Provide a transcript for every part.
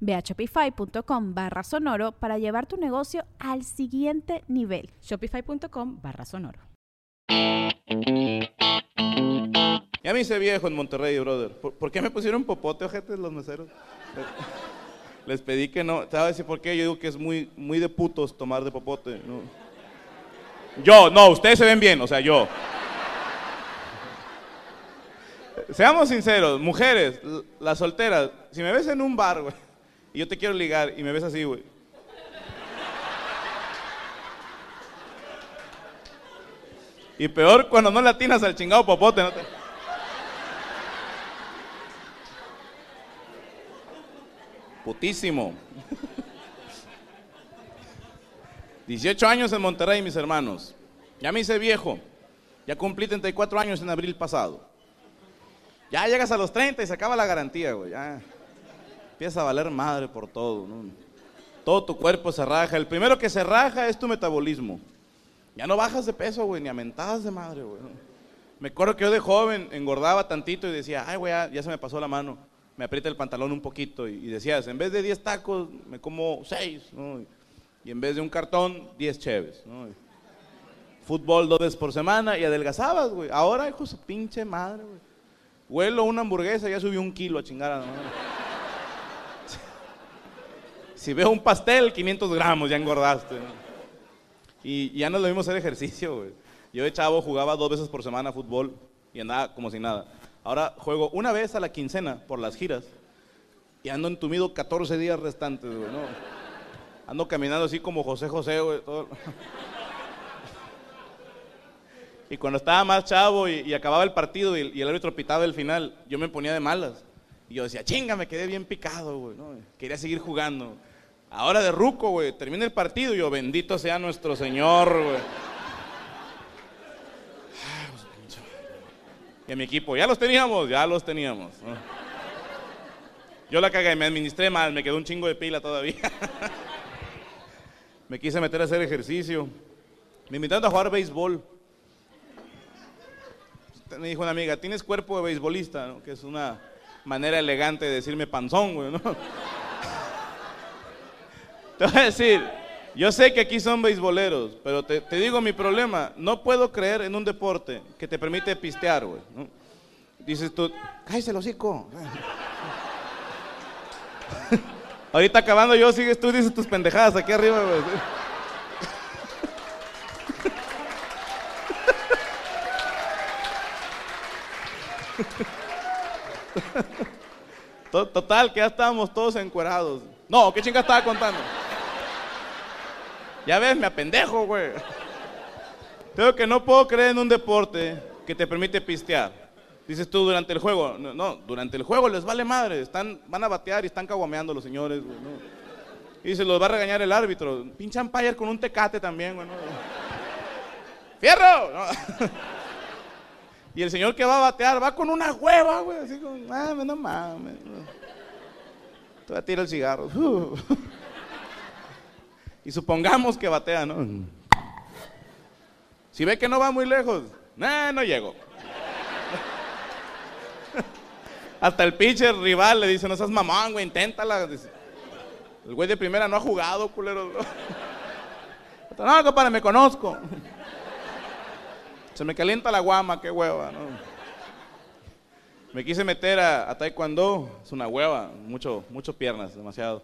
Ve a shopify.com barra sonoro para llevar tu negocio al siguiente nivel. Shopify.com barra sonoro. Ya me hice viejo en Monterrey, brother. ¿Por, por qué me pusieron popote, ojete, los meseros? Les pedí que no. ¿Te voy a decir por qué? Yo digo que es muy, muy de putos tomar de popote. ¿no? Yo, no, ustedes se ven bien, o sea, yo. Seamos sinceros, mujeres, las solteras, si me ves en un bar, güey, y yo te quiero ligar y me ves así, güey. Y peor cuando no le atinas al chingado popote, ¿no? Putísimo. 18 años en Monterrey, mis hermanos. Ya me hice viejo. Ya cumplí 34 años en abril pasado. Ya llegas a los 30 y se acaba la garantía, güey. Ya empieza a valer madre por todo. ¿no? Todo tu cuerpo se raja. El primero que se raja es tu metabolismo. Ya no bajas de peso, güey, ni a mentadas de madre, güey. Me acuerdo que yo de joven engordaba tantito y decía, ay, güey, ya, se me pasó la mano. Me aprieta el pantalón un poquito y, decías, en vez de 10 tacos, me como 6, ¿no? Y en vez de un cartón, 10 cheves, ¿no? Fútbol dos veces por semana y adelgazabas, güey. Ahora, hijo su pinche madre, güey. Huelo una hamburguesa, ya subió un kilo a chingar a la. Si veo un pastel, 500 gramos, ya engordaste. Y, ya no lo mismo hacer ejercicio, güey. Yo de chavo jugaba dos veces por semana fútbol y andaba como si nada. Ahora juego una vez a la quincena por las giras y ando entumido 14 días restantes, güey, ¿no? Ando caminando así como José José, güey. todo- Y cuando estaba más chavo y, acababa el partido y, el árbitro pitaba el final, yo me ponía de malas. Y yo decía, chinga, me quedé bien picado, güey. Quería seguir jugando. Ahora de ruco, güey, termina el partido y yo, bendito sea nuestro Señor, güey. Pues. Y a mi equipo, ya los teníamos, ya los teníamos. Yo la cagué, me administré mal, me quedó un chingo de pila todavía. me quise meter a hacer ejercicio. Me invitaron a jugar béisbol. Me dijo una amiga, tienes cuerpo de beisbolista, ¿no? que es una manera elegante de decirme panzón, güey, ¿no? Te voy a decir, yo sé que aquí son beisboleros, pero te, te digo mi problema, no puedo creer en un deporte que te permite pistear, güey. Dices tú, cállese el hocico. Ahorita acabando yo, sigues tú, dices tus pendejadas aquí arriba, güey. Total, que ya estábamos todos encuerados. No, ¿qué chinga estaba contando? Ya ves, me apendejo, güey. Creo que no puedo creer en un deporte que te permite pistear. Dices tú durante el juego. No, no, durante el juego les vale madre. Están, van a batear y están caguameando los señores, güey. ¿no? Y se los va a regañar el árbitro. Pinche umpire con un tecate también, güey. ¿no? ¡Fierro! Y el señor que va a batear va con una hueva, güey. Así como, ah, no mames. Te voy a el cigarro. Y supongamos que batea, ¿no? Si ve que no va muy lejos, nah, no llego. Hasta el pitcher rival le dice, no seas mamón, güey, inténtala. El güey de primera no ha jugado, culero. No, compadre, me conozco. Se me calienta la guama, qué hueva, ¿no? Me quise meter a, a taekwondo, es una hueva, mucho, mucho piernas, demasiado.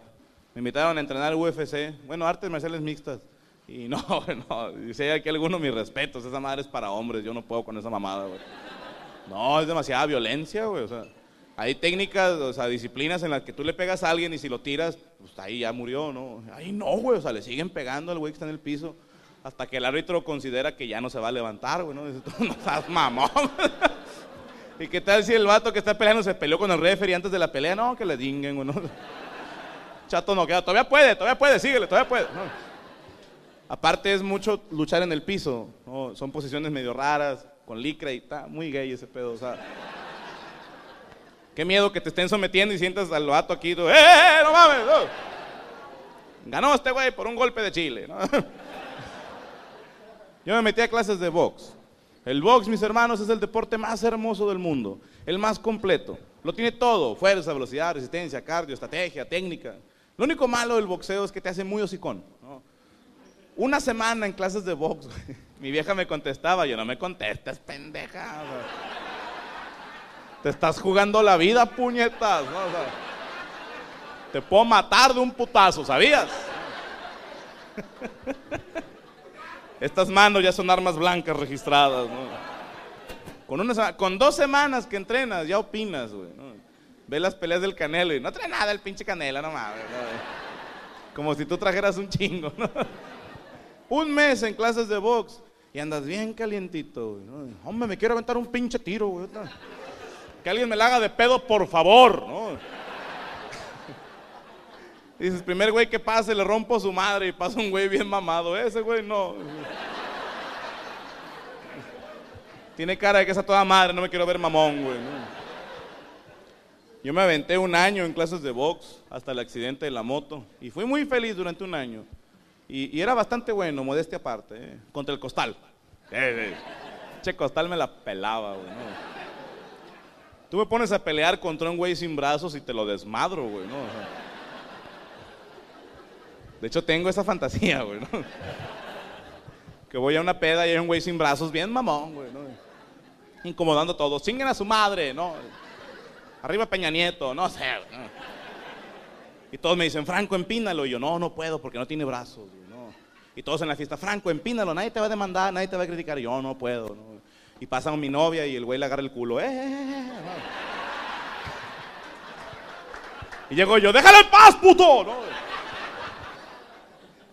Me invitaron a entrenar UFC, bueno, artes marciales mixtas. Y no, no, dice aquí alguno mis respetos, esa madre es para hombres, yo no puedo con esa mamada, güey. No, es demasiada violencia, güey, o sea, hay técnicas, o sea, disciplinas en las que tú le pegas a alguien y si lo tiras, pues ahí ya murió, ¿no? Ahí no, güey, o sea, le siguen pegando al güey que está en el piso hasta que el árbitro considera que ya no se va a levantar, güey, ¿no? Dice, tú no estás mamón. ¿Y qué tal si el vato que está peleando se peleó con el referee antes de la pelea? No, que le dinguen, güey, ¿no? Chato no queda, todavía puede, todavía puede, síguele, todavía puede. Aparte es mucho luchar en el piso, son posiciones medio raras, con licra y está muy gay ese pedo, o sea. Qué miedo que te estén sometiendo y sientas al vato aquí, ¡eh, eh, eh no mames! Ganó este güey por un golpe de chile, ¿no? Yo me metí a clases de box. El box, mis hermanos, es el deporte más hermoso del mundo, el más completo. Lo tiene todo, fuerza, velocidad, resistencia, cardio, estrategia, técnica. Lo único malo del boxeo es que te hace muy hocicón. Una semana en clases de box, mi vieja me contestaba, yo no me contestes, pendeja. te estás jugando la vida, puñetas. te puedo matar de un putazo, ¿sabías? Estas manos ya son armas blancas registradas. Con, con dos semanas que entrenas, ya opinas, güey. Ve las peleas del Canelo y no trae nada el pinche Canelo, no mames. Como si tú trajeras un chingo, ¿no? Un mes en clases de box y andas bien calientito, güey. Hombre, me quiero aventar un pinche tiro, güey. Que alguien me la haga de pedo, por favor, ¿no? Dices, primer güey que pase, le rompo su madre y pasa un güey bien mamado. Ese güey no. Tiene cara de que está toda madre, no me quiero ver mamón, güey. Yo me aventé un año en clases de box hasta el accidente de la moto y fui muy feliz durante un año. Y, era bastante bueno, modestia aparte, eh, contra el costal. Eh, eh. Che, costal me la pelaba, güey. Tú me pones a pelear contra un güey sin brazos y te lo desmadro, güey. ¿no? De hecho, tengo esa fantasía, güey. ¿no? Que voy a una peda y hay un güey sin brazos, bien mamón, güey. ¿no? Incomodando a todos. Chinguen a su madre, ¿no? Arriba Peña Nieto, no sé. Y todos me dicen, Franco, empínalo. Y yo, no, no puedo porque no tiene brazos. Y todos en la fiesta, Franco, empínalo, nadie te va a demandar, nadie te va a criticar. Yo, no puedo. Y pasan mi novia y el güey le agarra el culo. Eh, eh, eh, y llego yo, déjalo en paz, puto.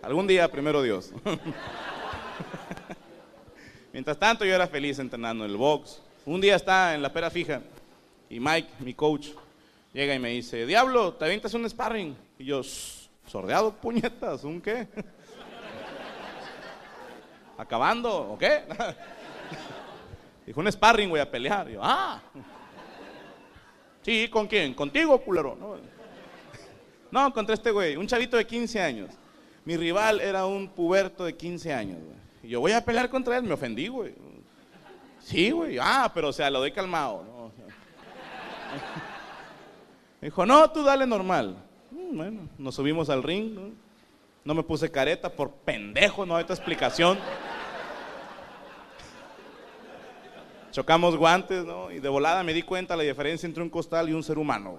Algún día, primero Dios. Mientras tanto, yo era feliz entrenando en el box. Un día está en la pera fija y Mike, mi coach, llega y me dice, Diablo, ¿te avientas un sparring? Y yo, sordeado, puñetas, ¿un qué? ¿Acabando o qué? Dijo, un sparring, voy a pelear. Y yo, ah. Sí, ¿con quién? ¿Contigo, culero? No, no contra este güey, un chavito de 15 años. Mi rival era un puberto de 15 años, Y yo voy a pelear contra él, me ofendí, güey. Sí, güey. Ah, pero o sea, lo doy calmado. ¿no? dijo, no, tú dale normal. Mm, bueno, nos subimos al ring. ¿no? me puse careta por pendejo, no hay otra explicación. Chocamos guantes, ¿no? Y de volada me di cuenta la diferencia entre un costal y un ser humano.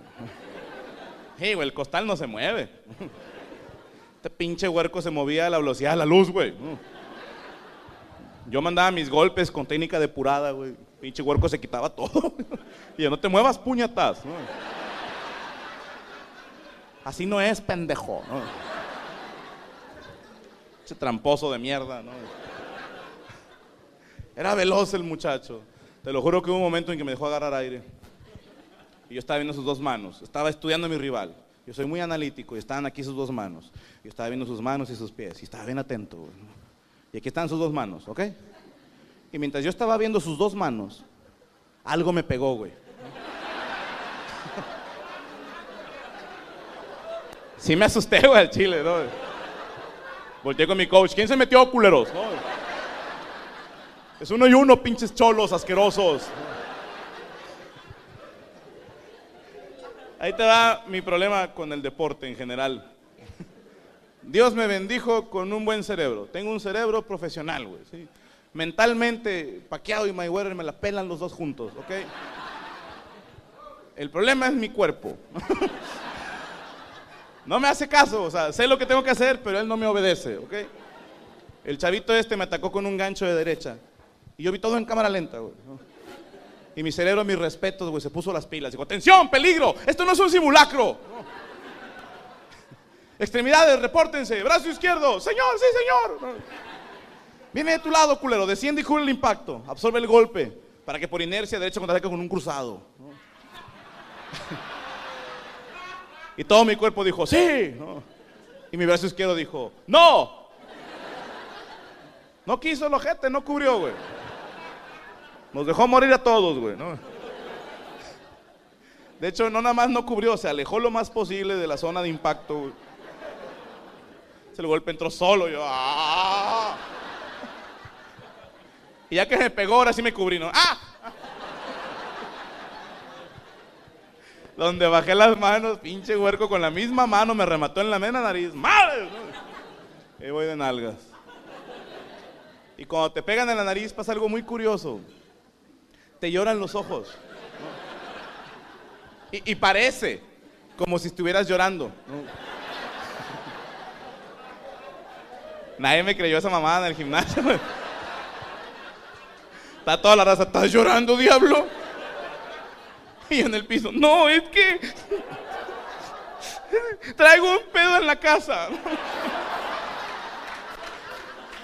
Hey, güey, el costal no se mueve. Este pinche huerco se movía a la velocidad de la luz, güey. Yo mandaba mis golpes con técnica depurada, güey. Pinche huerco se quitaba todo. y yo, no te muevas, puñetas. Así no es, pendejo. Ese tramposo de mierda, ¿no? Era veloz el muchacho. Te lo juro que hubo un momento en que me dejó agarrar aire. Y yo estaba viendo sus dos manos. Estaba estudiando a mi rival. Yo soy muy analítico y estaban aquí sus dos manos. Yo estaba viendo sus manos y sus pies. Y estaba bien atento. Y aquí están sus dos manos, ¿ok? Y mientras yo estaba viendo sus dos manos, algo me pegó, güey. Sí me asusté, güey, al chile, ¿no? Volteé con mi coach. ¿Quién se metió, culeros? Es uno y uno, pinches cholos asquerosos. Ahí te va mi problema con el deporte en general. Dios me bendijo con un buen cerebro. Tengo un cerebro profesional, güey. mentalmente, Paqueado y Mayweather me la pelan los dos juntos, ¿ok? El problema es mi cuerpo. no me hace caso, o sea, sé lo que tengo que hacer, pero él no me obedece, ¿ok? El chavito este me atacó con un gancho de derecha. Y yo vi todo en cámara lenta, güey. Y mi cerebro, mis respetos, güey, se puso las pilas. Digo, atención, peligro, esto no es un simulacro. Extremidades, repórtense. Brazo izquierdo, señor, sí, señor. Viene de tu lado, culero, desciende y cubre el impacto. Absorbe el golpe para que por inercia derecho contraataque con un cruzado. Y todo mi cuerpo dijo, sí. Y mi brazo izquierdo dijo, no. No quiso el ojete, no cubrió, güey. Nos dejó morir a todos, güey. ¿no? De hecho, no nada más no cubrió, se alejó lo más posible de la zona de impacto, güey. El golpe entró solo, yo, ¡ah! Y ya que me pegó, ahora sí me cubrí, ¿no? ¡Ah! Donde bajé las manos, pinche huerco con la misma mano me remató en la mena nariz. ¡Madre! Y voy de nalgas. Y cuando te pegan en la nariz pasa algo muy curioso. Te lloran los ojos. ¿no? Y, parece como si estuvieras llorando. ¿no? Nadie me creyó esa mamada en el gimnasio. Está toda la raza, ¿estás llorando, diablo? Y en el piso, no, es que traigo un pedo en la casa.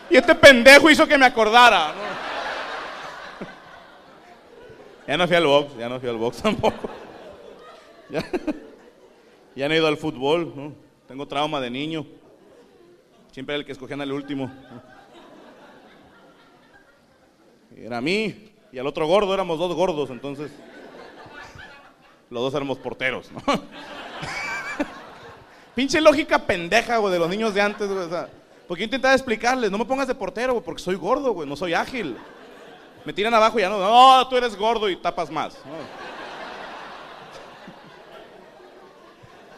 Y este pendejo hizo que me acordara. Ya no fui al box, ya no fui al box tampoco. Ya, ya no he ido al fútbol, ¿no? tengo trauma de niño. Siempre era el que escogían al último. Era a mí y al otro gordo, éramos dos gordos, entonces los dos éramos porteros, ¿no? Pinche lógica pendeja, güey, de los niños de antes, güey. O sea, porque yo intentaba explicarles, no me pongas de portero, güey, porque soy gordo, güey, no soy ágil. Me tiran abajo y ya no, no, tú eres gordo y tapas más.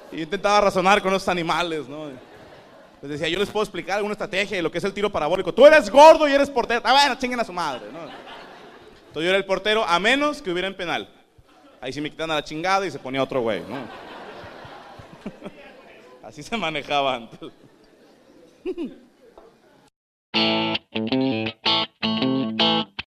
Y yo intentaba razonar con esos animales, ¿no? Les decía, yo les puedo explicar alguna estrategia de lo que es el tiro parabólico. Tú eres gordo y eres portero. Ah, bueno, chinguen a su madre. Entonces yo era el portero a menos que hubiera en penal. Ahí sí me quitan a la chingada y se ponía otro güey. Así se manejaba antes.